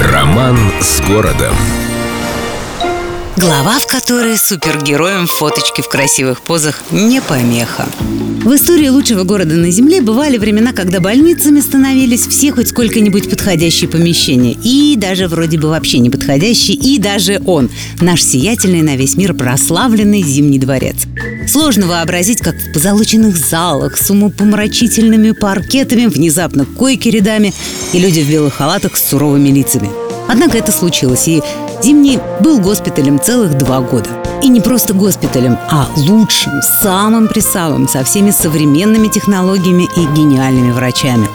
Роман с городом. Глава, в которой супергероям фоточки в красивых позах не помеха. В истории лучшего города на Земле бывали времена, когда больницами становились все хоть сколько-нибудь подходящие помещения. И даже вроде бы вообще не подходящие. И даже он, наш сиятельный на весь мир прославленный Зимний дворец. Сложно вообразить, как в позолоченных залах с умопомрачительными паркетами, внезапно койки рядами и люди в белых халатах с суровыми лицами. Однако это случилось, и Зимний был госпиталем целых два года. И не просто госпиталем, а лучшим, самым присамым, со всеми современными технологиями и гениальными врачами.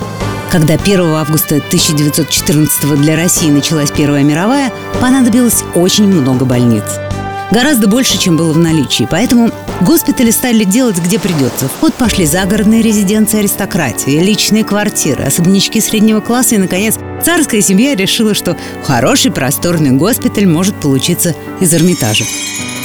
Когда 1 августа 1914 для России началась Первая мировая, понадобилось очень много больниц. Гораздо больше, чем было в наличии. Поэтому госпитали стали делать, где придется. В ход пошли загородные резиденции аристократии, личные квартиры, особнячки среднего класса и, наконец, царская семья решила, что хороший просторный госпиталь может получиться из Эрмитажа.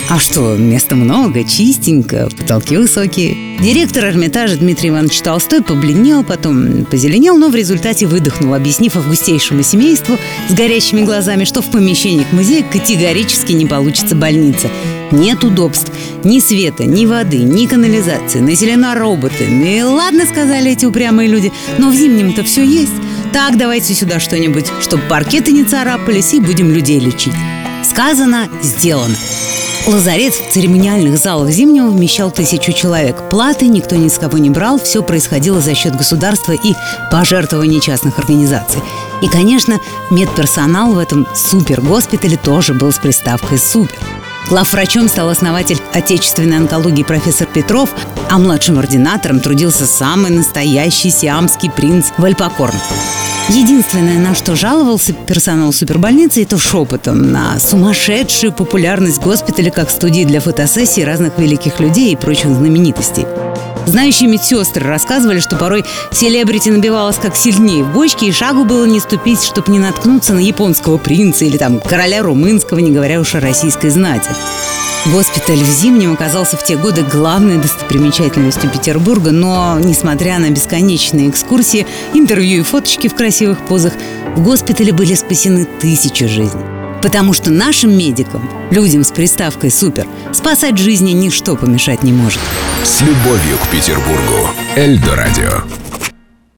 А что, места много, чистенько, потолки высокие. Директор Эрмитажа Дмитрий Иванович Толстой побледнел, потом позеленел, но в результате выдохнул, объяснив августейшему семейству с горящими глазами, что в помещениях музея категорически не получится больница. Нет удобств, ни света, ни воды, ни канализации, населена роботами. И ладно, сказали эти упрямые люди, но в зимнем-то все есть. Так, давайте сюда что-нибудь, чтобы паркеты не царапались, и будем людей лечить. Сказано, сделано. Лазарет в церемониальных залах Зимнего вмещал тысячу человек. Платы никто ни с кого не брал, все происходило за счет государства и пожертвований частных организаций. И, конечно, медперсонал в этом супер-госпитале тоже был с приставкой «супер». Главврачом стал основатель отечественной онкологии профессор Петров, а младшим ординатором трудился самый настоящий сиамский принц Вальпокорн. Единственное, на что жаловался персонал супербольницы, это шепотом на сумасшедшую популярность госпиталя как студии для фотосессий разных великих людей и прочих знаменитостей. Знающие медсестры рассказывали, что порой селебрити набивалась как сильнее в бочке, и шагу было не ступить, чтобы не наткнуться на японского принца или там короля румынского, не говоря уж о российской знати. Госпиталь в Зимнем оказался в те годы главной достопримечательностью Петербурга, но, несмотря на бесконечные экскурсии, интервью и фоточки в красивых позах, в госпитале были спасены тысячи жизней. Потому что нашим медикам, людям с приставкой «супер», спасать жизни ничто помешать не может. С любовью к Петербургу. Эльдо радио.